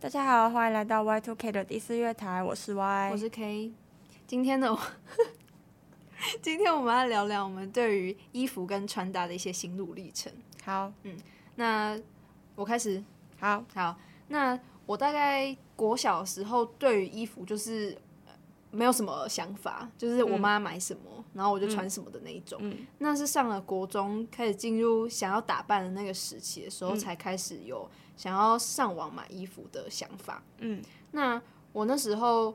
大家好，欢迎来到 Y Two K 的第四月台，我是 Y，我是 K。今天呢，今天我们要聊聊我们对于衣服跟穿搭的一些心路历程。好，嗯，那我开始。好，好，那我大概国小的时候对于衣服就是没有什么想法，就是我妈买什么，嗯、然后我就穿什么的那一种。嗯、那是上了国中开始进入想要打扮的那个时期的时候，才开始有。想要上网买衣服的想法，嗯，那我那时候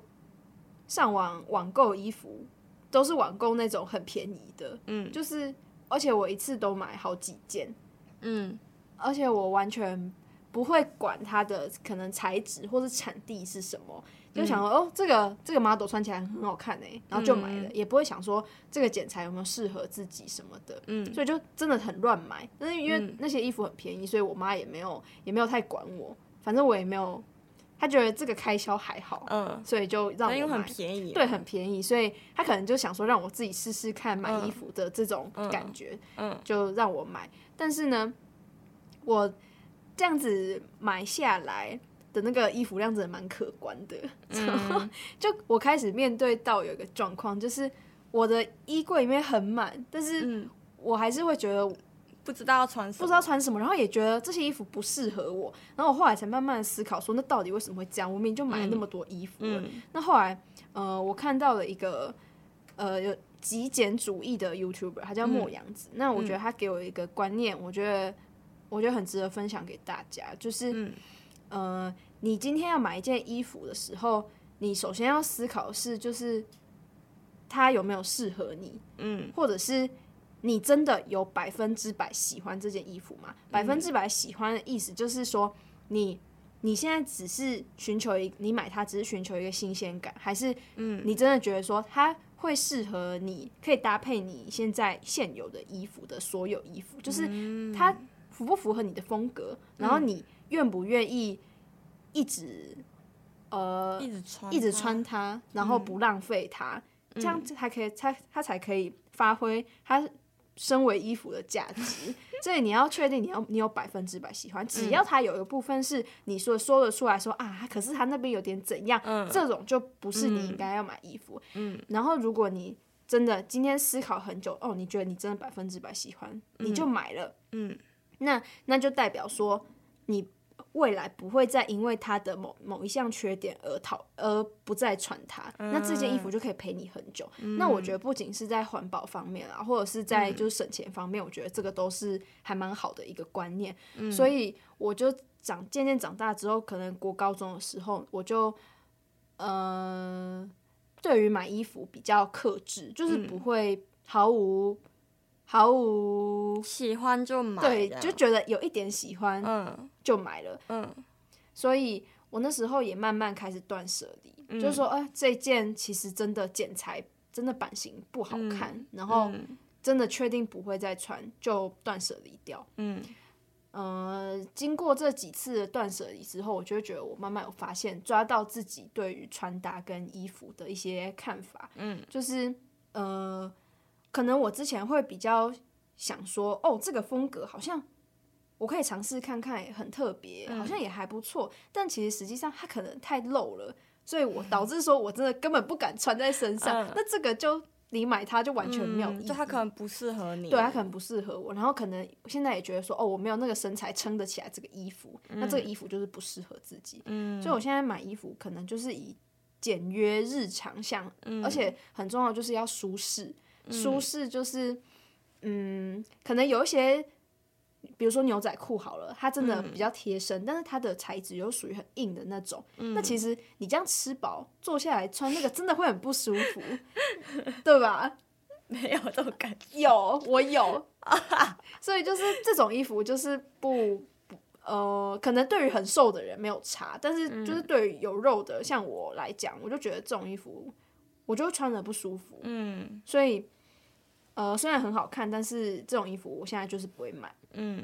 上网网购衣服都是网购那种很便宜的，嗯，就是而且我一次都买好几件，嗯，而且我完全不会管它的可能材质或是产地是什么。就想说哦，这个这个 model 穿起来很好看哎，然后就买了，嗯、也不会想说这个剪裁有没有适合自己什么的，嗯，所以就真的很乱买。但是因为那些衣服很便宜，所以我妈也没有也没有太管我，反正我也没有，她觉得这个开销还好，嗯，所以就让我买，因为很便宜，对，很便宜，所以她可能就想说让我自己试试看买衣服的这种感觉，嗯，嗯，就让我买。但是呢，我这样子买下来。的那个衣服量真的蛮可观的，然后、嗯、就我开始面对到有一个状况，就是我的衣柜里面很满，但是我还是会觉得不知道要穿什么，不知道穿什么，然后也觉得这些衣服不适合我，然后我后来才慢慢的思考说，那到底为什么会这样？我明明就买了那么多衣服了，嗯、那后来呃，我看到了一个呃有极简主义的 YouTuber，他叫莫阳子，嗯、那我觉得他给我一个观念，我觉得我觉得很值得分享给大家，就是、嗯、呃。你今天要买一件衣服的时候，你首先要思考的是，就是它有没有适合你，嗯，或者是你真的有百分之百喜欢这件衣服吗？百分之百喜欢的意思就是说，你你现在只是寻求一，你买它只是寻求一个新鲜感，还是嗯，你真的觉得说它会适合你，可以搭配你现在现有的衣服的所有衣服，就是它符不符合你的风格，然后你愿不愿意？一直，呃，一直穿，一直穿它，然后不浪费它，嗯、这样子才可以，它它才可以发挥它身为衣服的价值。所以你要确定你要你有百分之百喜欢，只要它有一个部分是你说说得出来说啊，可是它那边有点怎样，嗯、这种就不是你应该要买衣服。嗯，然后如果你真的今天思考很久，哦，你觉得你真的百分之百喜欢，嗯、你就买了。嗯，那那就代表说你。未来不会再因为它的某某一项缺点而讨而不再穿它，嗯、那这件衣服就可以陪你很久。嗯、那我觉得不仅是在环保方面啊，或者是在就是省钱方面，嗯、我觉得这个都是还蛮好的一个观念。嗯、所以我就长渐渐长大之后，可能国高中的时候，我就呃，对于买衣服比较克制，就是不会毫无。毫无喜欢就买，对，就觉得有一点喜欢，嗯，就买了，嗯，所以我那时候也慢慢开始断舍离，嗯、就是说，哎、呃，这件其实真的剪裁真的版型不好看，嗯、然后真的确定不会再穿，就断舍离掉，嗯，呃，经过这几次的断舍离之后，我就会觉得我慢慢有发现，抓到自己对于穿搭跟衣服的一些看法，嗯，就是呃。可能我之前会比较想说，哦，这个风格好像我可以尝试看看，很特别，好像也还不错。嗯、但其实实际上它可能太露了，所以我 导致说我真的根本不敢穿在身上。嗯、那这个就你买它就完全没有意义，嗯、就它可能不适合你，对，它可能不适合我。然后可能现在也觉得说，哦，我没有那个身材撑得起来这个衣服，嗯、那这个衣服就是不适合自己。嗯，所以我现在买衣服可能就是以简约日常像，嗯、而且很重要就是要舒适。舒适就是，嗯，可能有一些，比如说牛仔裤好了，它真的比较贴身，嗯、但是它的材质又属于很硬的那种。嗯、那其实你这样吃饱坐下来穿那个，真的会很不舒服，对吧？没有这种感觉。有，我有。所以就是这种衣服，就是不不呃，可能对于很瘦的人没有差，但是就是对于有肉的，像我来讲，我就觉得这种衣服，我就穿着不舒服。嗯，所以。呃，虽然很好看，但是这种衣服我现在就是不会买。嗯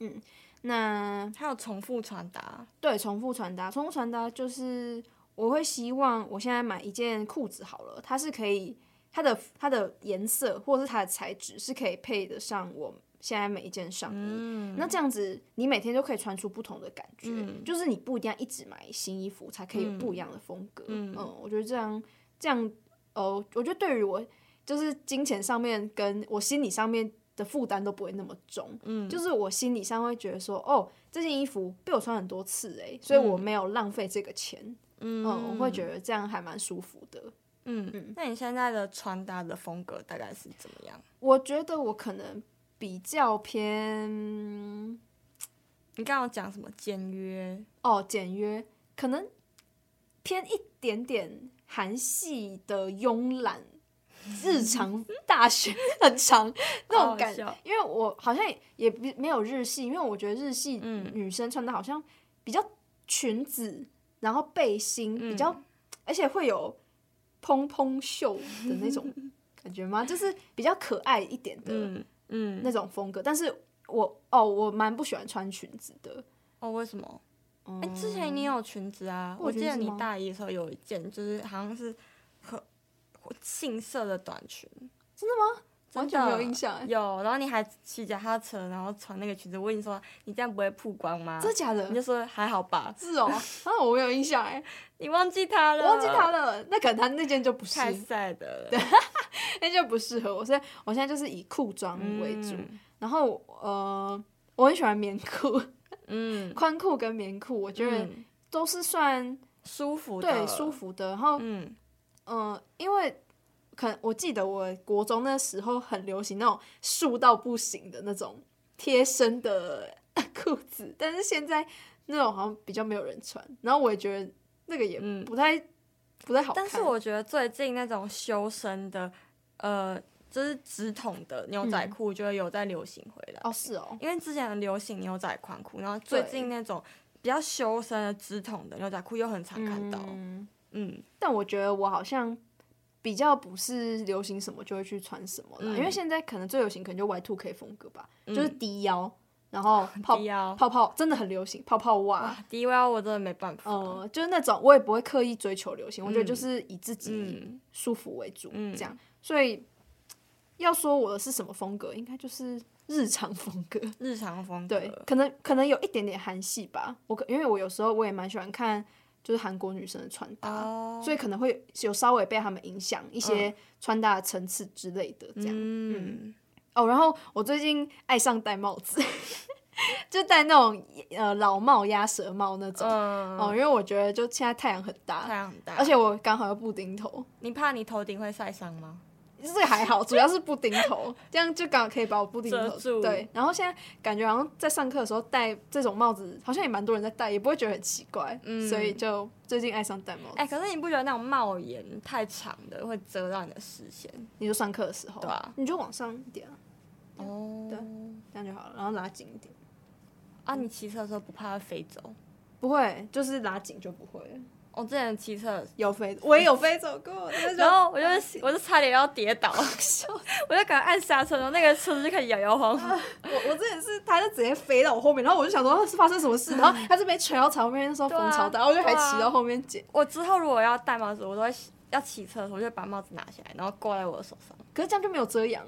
嗯，那还有重复穿搭？对，重复穿搭，重复穿搭就是我会希望我现在买一件裤子好了，它是可以它的它的颜色或者是它的材质是可以配得上我现在每一件上衣。嗯、那这样子，你每天都可以穿出不同的感觉，嗯、就是你不一定要一直买新衣服才可以有不一样的风格。嗯，嗯，我觉得这样这样，呃，我觉得对于我就是金钱上面跟我心理上面的负担都不会那么重。嗯，就是我心理上会觉得说，哦，这件衣服被我穿很多次哎、欸，所以我没有浪费这个钱。嗯，嗯，我会觉得这样还蛮舒服的。嗯嗯，那你现在的穿搭的风格大概是怎么样？我觉得我可能比较偏，你刚刚讲什么简约？哦，简约，可能偏一点点韩系的慵懒，日常大学很长 那种感觉。因为我好像也没有日系，因为我觉得日系女生穿的好像比较裙子，然后背心比较，嗯、而且会有。蓬蓬袖的那种 感觉吗？就是比较可爱一点的，嗯，那种风格。但是我哦，我蛮不喜欢穿裙子的。哦，为什么？哎，之前你有裙子啊？我记得你大一的时候有一件，就是好像是和杏色的短裙。真的吗？完全没有印象。有，然后你还骑脚踏车，然后穿那个裙子。我跟你说，你这样不会曝光吗？真的假的？你就说还好吧。是哦，啊，我没有印象哎。你忘记他了？我忘记他了。那可能他那件就不是太晒的 那就不适合我。所以我现在就是以裤装为主。嗯、然后呃，我很喜欢棉裤，嗯，宽裤跟棉裤，我觉得都是算舒服的，对，舒服的。然后嗯嗯、呃，因为。可能我记得我国中那时候很流行那种束到不行的那种贴身的 裤子，但是现在那种好像比较没有人穿，然后我也觉得那个也不太、嗯、不太好看。但是我觉得最近那种修身的，呃，就是直筒的牛仔裤，就会有在流行回来。哦，是哦，因为之前很流行牛仔宽裤，然后最近那种比较修身的直筒的牛仔裤又很常看到。嗯，嗯，但我觉得我好像。比较不是流行什么就会去穿什么了，嗯、因为现在可能最流行可能就 Y two K 风格吧，嗯、就是低腰，然后 泡低腰泡泡真的很流行，泡泡袜。低腰我真的没办法。呃，就是那种我也不会刻意追求流行，嗯、我觉得就是以自己舒服为主，嗯、这样。所以要说我的是什么风格，应该就是日常风格。日常风格。对，可能可能有一点点韩系吧。我可因为我有时候我也蛮喜欢看。就是韩国女生的穿搭，oh. 所以可能会有稍微被他们影响一些穿搭的层次之类的这样。嗯，嗯，哦，然后我最近爱上戴帽子，就戴那种呃老帽、鸭舌帽那种。嗯、哦，因为我觉得就现在太阳很大，太阳很大，而且我刚好有布丁头。你怕你头顶会晒伤吗？这个还好，主要是布丁头，这样就刚好可以把我布丁头遮住。对，然后现在感觉好像在上课的时候戴这种帽子，好像也蛮多人在戴，也不会觉得很奇怪。嗯，所以就最近爱上戴帽子。哎、欸，可是你不觉得那种帽檐太长的会遮到你的视线？你就上课的时候，对啊，你就往上一点啊。哦，对，这样就好了，然后拉紧一点。啊，你骑车的时候不怕会飞走？不会，就是拉紧就不会。我之前骑车有飞，我也有飞走过，然后我就我就差点要跌倒，我就赶快按刹车，然后那个车子就开始摇摇晃晃。我我之前是，他就直接飞到我后面，然后我就想说是发生什么事，然后他是被吹到后面，那时候风超大，我就还骑到后面捡。我之后如果要戴帽子，我都会要骑车的时候，我就会把帽子拿下来，然后挂在我的手上。可是这样就没有遮阳，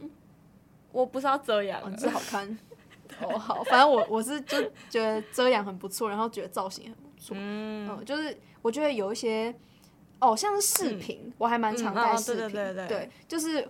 我不是要遮阳，只是好看。哦好，反正我我是就觉得遮阳很不错，然后觉得造型很不错，嗯，就是。我觉得有一些，哦，像是饰品，嗯、我还蛮常戴饰品。嗯哦、对对对对，对，就是，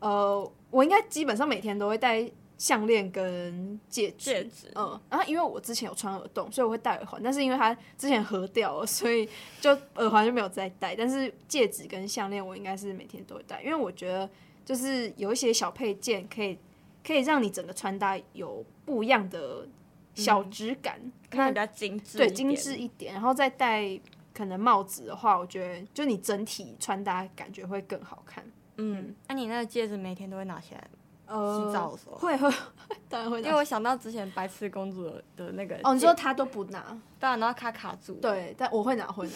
呃，我应该基本上每天都会戴项链跟戒指。戒指。嗯，然后因为我之前有穿耳洞，所以我会戴耳环，但是因为它之前合掉了，所以就耳环就没有再戴。但是戒指跟项链我应该是每天都会戴，因为我觉得就是有一些小配件可以可以让你整个穿搭有不一样的小质感，看比较精致，对，精致一点，然后再戴。可能帽子的话，我觉得就你整体穿搭感觉会更好看。嗯，那、你那个戒指每天都会拿起来？呃，洗澡的时候会会，当然会拿。因为我想到之前白痴公主的那个哦，你说她都不拿，当然然后卡卡住。对，但我会拿会拿。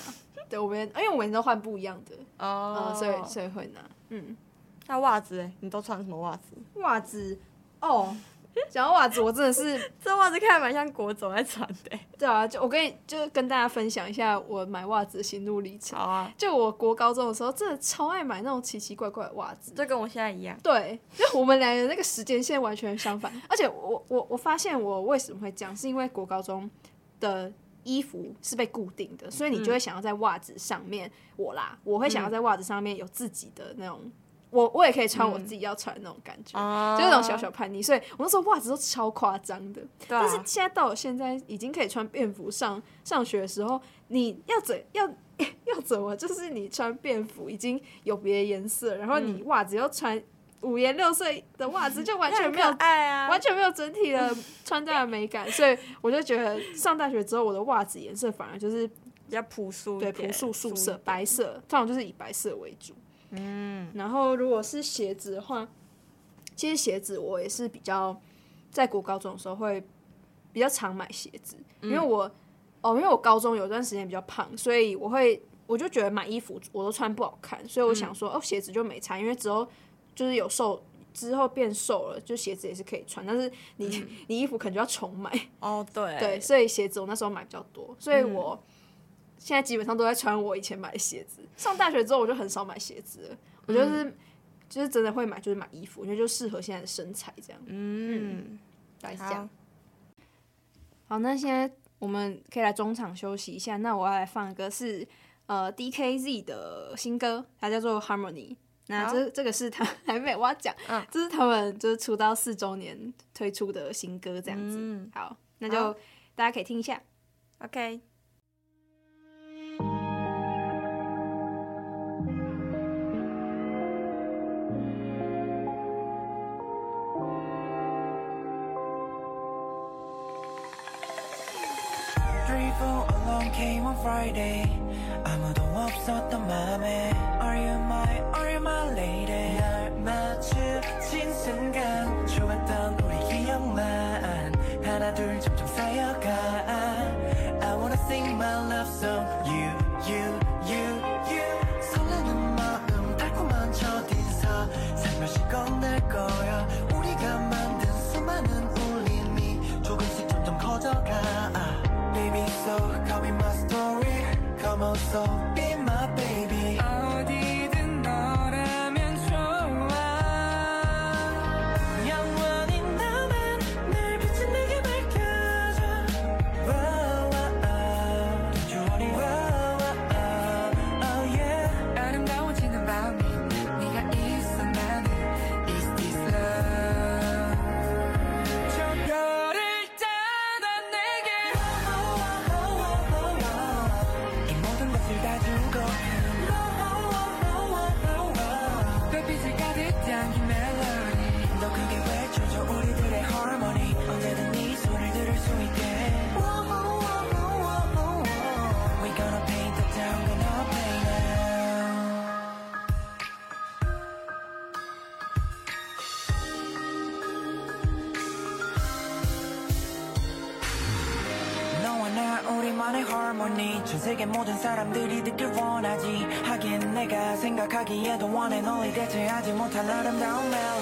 对，我们因为我每天都换不一样的哦、呃，所以所以会拿。嗯，那袜子，你都穿什么袜子？袜子哦，讲到袜子，我真的是 这袜子看蛮像国中在穿的。对啊，就我跟你就跟大家分享一下我买袜子的心路历程。好啊，就我国高中的时候，真的超爱买那种奇奇怪怪的袜子，就跟我现在一样。对，就我们两个那个时间线完全相反。而且我我我发现我为什么会这样，是因为国高中的衣服是被固定的，所以你就会想要在袜子上面，嗯、我啦，我会想要在袜子上面有自己的那种。我我也可以穿我自己要穿的那种感觉，嗯、就那种小小叛逆，所以我那时候袜子都超夸张的。但是现在到我现在已经可以穿便服上上学的时候，你要怎要 要怎么？就是你穿便服已经有别的颜色，然后你袜子要穿五颜六色的袜子，就完全没有爱啊，完全没有整体的 穿戴的美感。所以我就觉得上大学之后，我的袜子颜色反而就是比较朴素，对朴素素色，白色，通常就是以白色为主。嗯，然后如果是鞋子的话，其实鞋子我也是比较在国高中的时候会比较常买鞋子，因为我哦，因为我高中有段时间比较胖，所以我会我就觉得买衣服我都穿不好看，所以我想说哦，鞋子就没差，因为之后就是有瘦之后变瘦了，就鞋子也是可以穿，但是你 你衣服可能就要重买。哦，对。对，所以鞋子我那时候买比较多，所以我。现在基本上都在穿我以前买的鞋子。上大学之后我就很少买鞋子了，我就是、嗯、就是真的会买，就是买衣服，因为就适合现在的身材这样。嗯，大概是这样。好，那现在我们可以来中场休息一下。那我要来放一个是呃 DKZ 的新歌，它叫做 Harmony。那这这个是他 还没我要讲，嗯、这是他们就是出道四周年推出的新歌这样子。嗯、好，那就大家可以听一下。OK。Friday 아무도 없었던 맘에 Are you my, are you my lady 날 마주친 순간 좋았던 우리 기억만 하나 둘 점점 쌓여가 I wanna sing my love song You, you, you, you 설레는 마음 달콤한 첫인사 살며시 건넬 거야 우리가 만든 수많은 울림이 조금씩 점점 커져가 Baby so come in my 么走 go. 세계 모든 사람들이 듣길 원하지. 하긴 내가 생각하기에도 원해 널이 대체하지 못할 아름다운 멜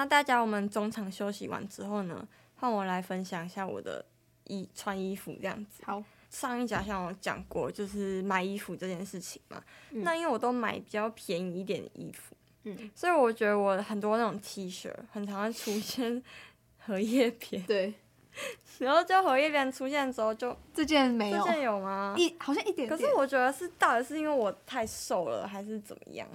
那大家我们中场休息完之后呢，换我来分享一下我的衣穿衣服这样子。好，上一集像我讲过，就是买衣服这件事情嘛。嗯、那因为我都买比较便宜一点的衣服，嗯，所以我觉得我很多那种 T 恤很常会出现 荷叶边。对。然后就荷叶边出现之后就，就这件没有，这件有吗？一好像一点点。可是我觉得是到底是因为我太瘦了，还是怎么样？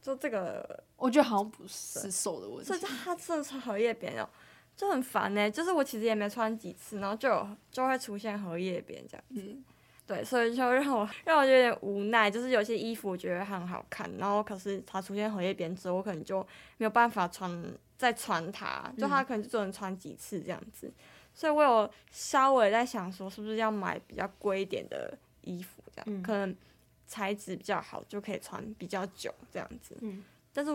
就这个，我觉得好像不是瘦的问题。所以它真的是荷叶边哦，就很烦呢。就是我其实也没穿几次，然后就有就会出现荷叶边这样子。嗯，对，所以就让我让我有点无奈。就是有些衣服我觉得很好看，然后可是它出现荷叶边之后，我可能就没有办法穿再穿它，就它可能就只能穿几次这样子。嗯所以我有稍微在想说，是不是要买比较贵一点的衣服，这样、嗯、可能材质比较好，就可以穿比较久这样子。嗯，但是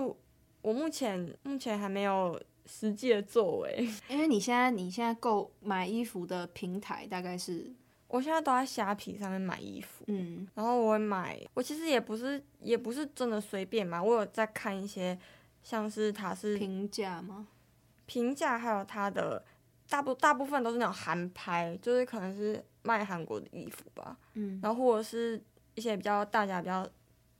我目前目前还没有实际的作为。因为你现在你现在购买衣服的平台大概是？我现在都在虾皮上面买衣服。嗯，然后我会买，我其实也不是也不是真的随便买，我有在看一些，像是它是平价吗？平价还有它的。大部大部分都是那种韩拍，就是可能是卖韩国的衣服吧，嗯，然后或者是一些比较大家比较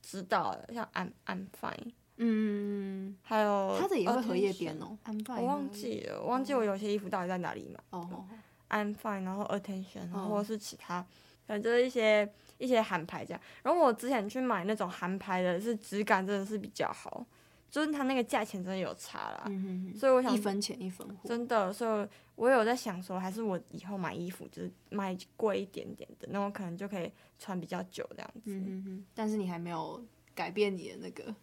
知道的，像 I'm I'm fine，嗯，还有它的也会荷叶边哦，安 fine，我忘记了，我忘记我有些衣服到底在哪里买。哦，I'm fine，然后 Attention，然后或者是其他，反正就是一些一些韩牌这样。然后我之前去买那种韩牌的，是质感真的是比较好。就是它那个价钱真的有差啦，嗯、哼哼，所以我想一分钱一分货，真的，所以我有在想说，还是我以后买衣服就是买贵一点点的，那我可能就可以穿比较久这样子。嗯哼哼，但是你还没有改变你的那个，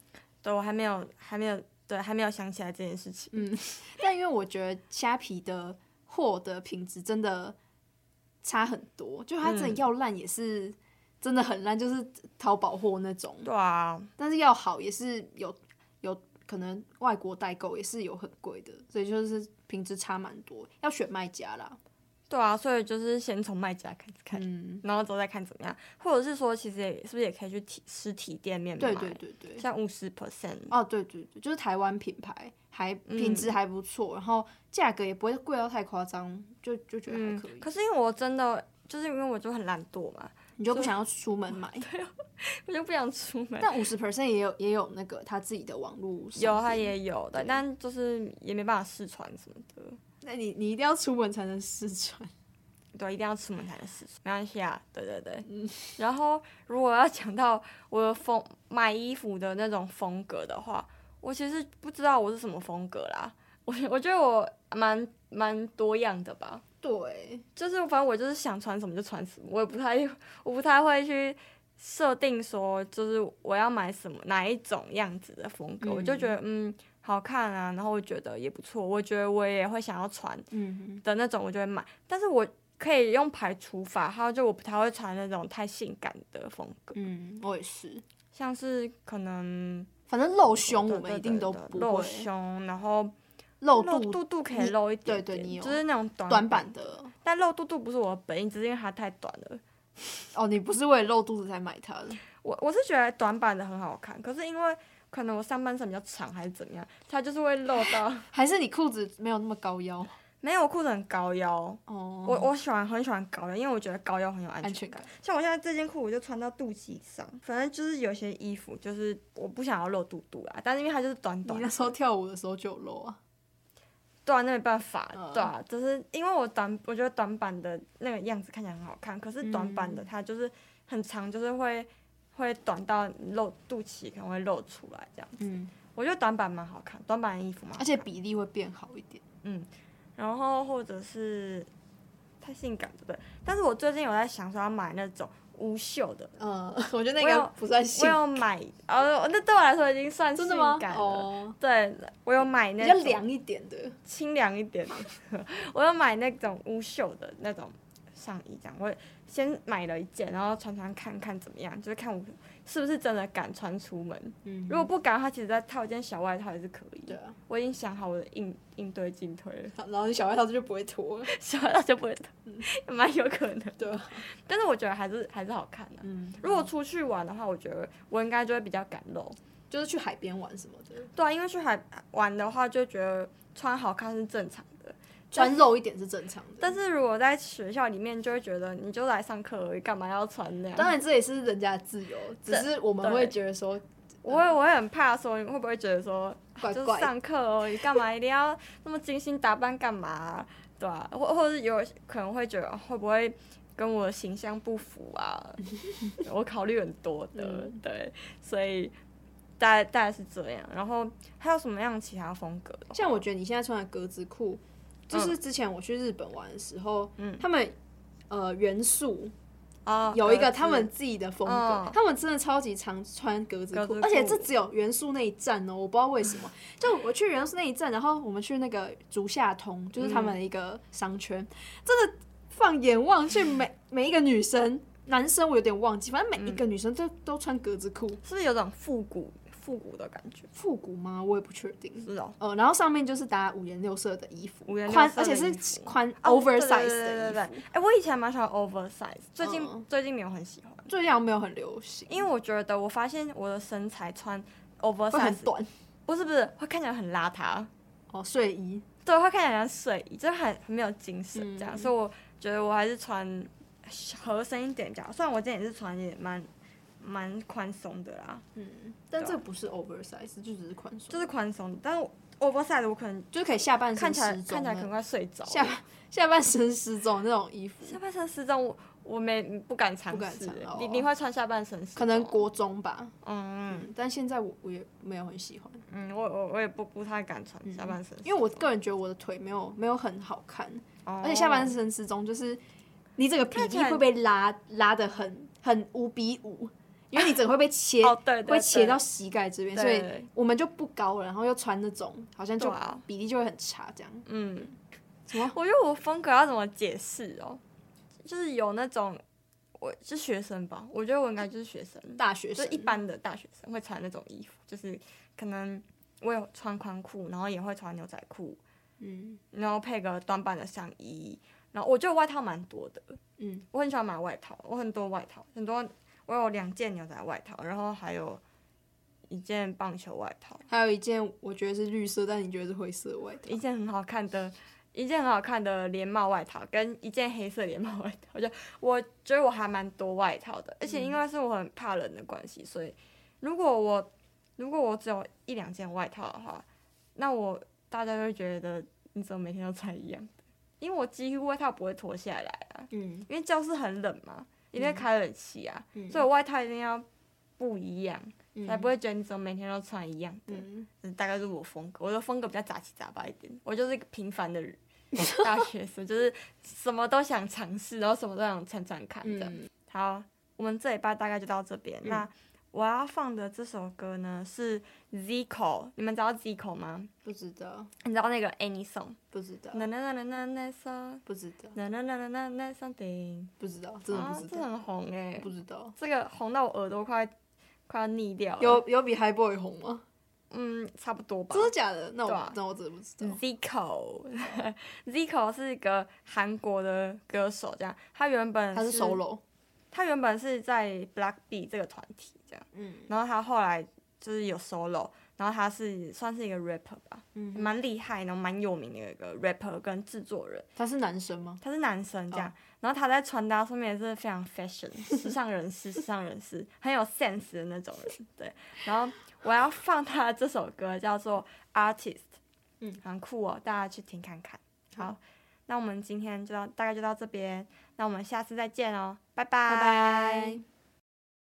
对，我还没有，还没有，对，还没有想起来这件事情。嗯，但因为我觉得虾皮的货的品质真的差很多，就它真的要烂也是真的很烂，就是淘宝货那种。对啊，但是要好也是。有可能外国代购也是有很贵的，所以就是品质差蛮多，要选卖家啦。对啊，所以就是先从卖家开始看，嗯、然后之后再看怎么样，或者是说其实也是不是也可以去体实体店面买？对对对对，像五十 percent 哦，对对对，就是台湾品牌，还品质还不错，嗯、然后价格也不会贵到太夸张，就就觉得还可以。嗯、可是因为我真的就是因为我就很懒惰嘛。你就不想要出门买？对，我就不想出门。但五十 percent 也有也有那个他自己的网络，有他也有的，但就是也没办法试穿什么的。那你你一定要出门才能试穿，对，一定要出门才能试穿，没关系啊。对对对，嗯。然后如果要讲到我的风买衣服的那种风格的话，我其实不知道我是什么风格啦。我我觉得我蛮蛮多样的吧。对，就是反正我就是想穿什么就穿什么，我也不太，我不太会去设定说，就是我要买什么哪一种样子的风格，嗯、我就觉得嗯好看啊，然后我觉得也不错，我觉得我也会想要穿的那种，我就会买。但是我可以用排除法，还有就我不太会穿那种太性感的风格。嗯，我也是，像是可能反正露胸我们一定都不会露胸，然后。露肚肚可以露一点点，对对，你有就是那种短短版的。但露肚肚不是我的本意，只是因为它太短了。哦，你不是为了露肚子才买它的？我我是觉得短版的很好看，可是因为可能我上半身比较长还是怎么样，它就是会露到。还是你裤子没有那么高腰？没有，裤子很高腰。哦。我我喜欢很喜欢高腰，因为我觉得高腰很有安全感。安全感。像我现在这件裤，我就穿到肚脐上。反正就是有些衣服，就是我不想要露肚肚啦，但是因为它就是短短。你那时候跳舞的时候就有露啊。对啊，那没办法，对啊，就是因为我短，我觉得短版的那个样子看起来很好看，可是短版的它就是很长，就是会会短到露肚脐，可能会露出来这样子。嗯，我觉得短版蛮好看，短版的衣服嘛，而且比例会变好一点。嗯，然后或者是太性感，对不对？但是我最近有在想说要买那种。无袖的，嗯，我觉得那个不算性感。我有买，哦，那对我来说已经算性感了。哦，对，我有买那种比较凉一点的，清凉一点的。我有买那种无袖的那种上衣，这样我先买了一件，然后穿穿看看怎么样，就是看我是不是真的敢穿出门。嗯，如果不敢的话，其实再套一件小外套也是可以。对啊，我已经想好我的应应对进退了。然后你小外套就不会脱了，小外套就不会脱，蛮、嗯、有可能。对啊，但是我觉得还是还是好看的、啊。嗯，如果出去玩的话，我觉得我应该就会比较敢露。就是去海边玩什么的。对啊，因为去海玩的话，就觉得穿好看是正常的，穿肉一点是正常的。但是如果在学校里面，就会觉得你就来上课而已，干嘛要穿那样？当然这也是人家的自由，只是我们会觉得说，我会我会很怕说，你会不会觉得说，怪怪就是上课而已，干嘛一定要那么精心打扮干嘛？对啊，或或者是有可能会觉得会不会？跟我的形象不符啊，我考虑很多的，嗯、对，所以大概大概是这样。然后还有什么样其他风格？像我觉得你现在穿的格子裤，就是之前我去日本玩的时候，嗯、他们呃元素啊有一个他们自己的风格，哦、他们真的超级常穿格子裤，而且这只有元素那一站哦，我不知道为什么。就我去元素那一站，然后我们去那个竹下通，就是他们的一个商圈，嗯、真的。放眼望去，每 每一个女生、男生我有点忘记，反正每一个女生都、嗯、都穿格子裤，是不是有种复古复古的感觉？复古吗？我也不确定。是哦，呃，然后上面就是搭五颜六色的衣服，宽而且是宽 oversize 的衣服。对对对，哎，我以前蛮喜欢 oversize，最近、嗯、最近没有很喜欢，最近好像没有很流行，因为我觉得我发现我的身材穿 oversize 很短，不是不是会看起来很邋遢。哦，睡衣，对，会看起来像睡衣，就很很没有精神这样，嗯、所以我。觉得我还是穿合身一点比较，虽然我今天也是穿也蛮蛮宽松的啦。嗯，但这不是 oversize，就只是宽松。就是宽松，但是 oversize 我可能就可以下半身看起来看起来可能快睡着。下下半身失踪那种衣服。下半身失踪，我我没不敢尝试。你你会穿下半身？可能国中吧。嗯嗯。但现在我我也没有很喜欢。嗯，我我我也不不太敢穿下半身，因为我个人觉得我的腿没有没有很好看。而且下半身失踪，就是你这个比例会被拉拉的很很五比五，因为你整个会被切，会切到膝盖这边，所以我们就不高了，然后又穿那种，好像就比例就会很差这样。嗯，什么？我觉得我风格要怎么解释哦？就是有那种，我是学生吧？我觉得我应该就是学生，大学生，就一般的大学生会穿那种衣服，就是可能我有穿宽裤，然后也会穿牛仔裤。嗯，然后配个短版的上衣，然后我觉得外套蛮多的，嗯，我很喜欢买外套，我很多外套，很多，我有两件牛仔外套，然后还有一件棒球外套，还有一件我觉得是绿色，但你觉得是灰色的外套，一件很好看的，一件很好看的连帽外套，跟一件黑色连帽外套，我觉得我觉得我还蛮多外套的，而且因为是我很怕冷的关系，所以如果我如果我只有一两件外套的话，那我。大家就会觉得你怎么每天都穿一样的？因为我几乎外套不会脱下来啊，嗯，因为教室很冷嘛，一定要开冷气啊，嗯、所以我外套一定要不一样，嗯、才不会觉得你怎么每天都穿一样的。嗯，大概是我风格，我的风格比较杂七杂八一点，我就是一个平凡的人，大学生，就是什么都想尝试，然后什么都想穿穿看的。嗯、好，我们这一拜大概就到这边，嗯、那。我要放的这首歌呢是 Zico，你们知道 Zico 吗？不知道。你知道那个 Any Song？不知道。那那那那那那 song？不知道。那那那那那那 something？不知道，真的不知道。这很红哎。不知道。这个红到我耳朵快快要腻掉了。有有比 High Boy 红吗？嗯，差不多吧。真的假的？那我那我真的不知道。Zico，Zico 是一个韩国的歌手，这样。他原本他是 solo。他原本是在 BLACKPINK 这个团体这样，嗯，然后他后来就是有 solo，然后他是算是一个 rapper 吧，嗯，蛮厉害，然后蛮有名的一个 rapper 跟制作人。他是男生吗？他是男生这样，哦、然后他在穿搭上面也是非常 fashion，时尚人士，时尚人士，很有 sense 的那种人，对。然后我要放他的这首歌叫做 Artist，嗯，很酷哦，大家去听看看。好，嗯、那我们今天就到大概就到这边。那我们下次再见哦，拜拜。拜拜。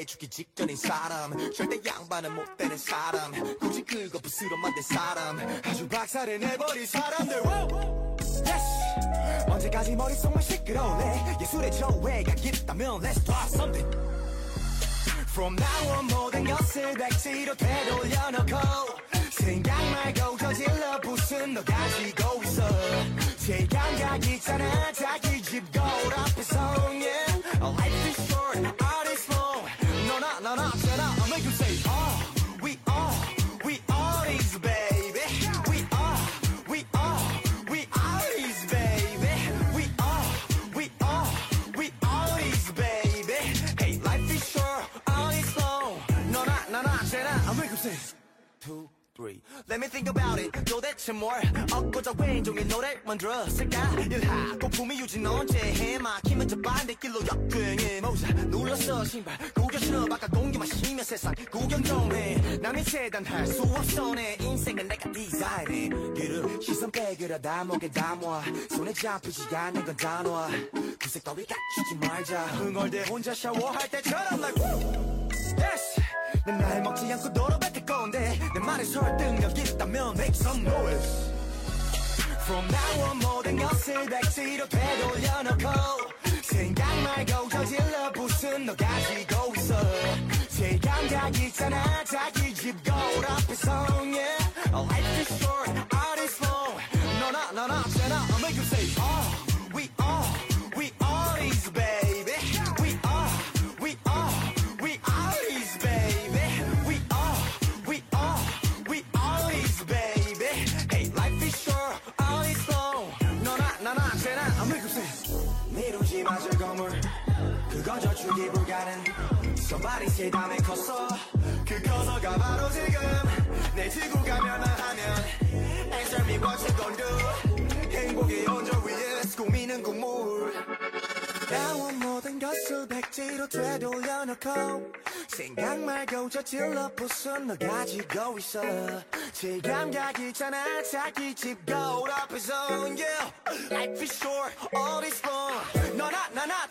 해주기 직전인 사람. 절대 양반은 못 되는 사람. 굳이 그거 부스러 만든 사람. 아주 박살을 내버린 사람들. Yes. 언제까지 머릿속만 시끄러울래 예술의 조예가 있다면 Let's try something From now on 모든 것을 백지로 되돌려놓고 생각 말고 저질러 부순 너 가지고 있어 제일 감각 있잖아 자기 집 거울 앞에서 yeah three. Let me think about it. 도대체 뭘 얻고자 왼종의 노래 만들었을까? 일하 고 품위 유지는 언제 해? 막히면 저 반대길로 역주행해. 모자 눌렀어 신발 구겨 신어 바깥 공기 마시며 세상 구경 좀 해. 남이 재단할 수 없어 내 인생은 내가 디자인해. 그를 시선 빼그려 다 목에 담아 손에 잡히지 않는 건 단어. 구색 따위 갖추지 말자. 흥얼대 혼자 샤워할 때처럼 like. Yes. 난 날 먹지 않고 너로 건데 내 말에 설득력 있다면 make some noise From now on 모든 것을 백지로 되돌려놓고 생각 말고 저질러 부순 너 가지고 있어 제일 감각 있잖아 자기 집 거울 앞에서 yeah Life is short, art is long 너나 나나 쟤나 I'll make you say oh 미루지 마실 건물. 그건 저축이 불가능. Somebody say 다음에 컸어. 그 커서가 바로 지금 내 지구가 멸망하면 Answer me what you gon' do. 행복의 언저 위에 꾸미는 국물 나온 모든 것을 백지로 되돌려놓고 생각 말고 저질러 부순 너 가지고 있어 제일 감각 있잖아 자기 집 거울 앞에서 yeah Life is short, all is long 너나 나나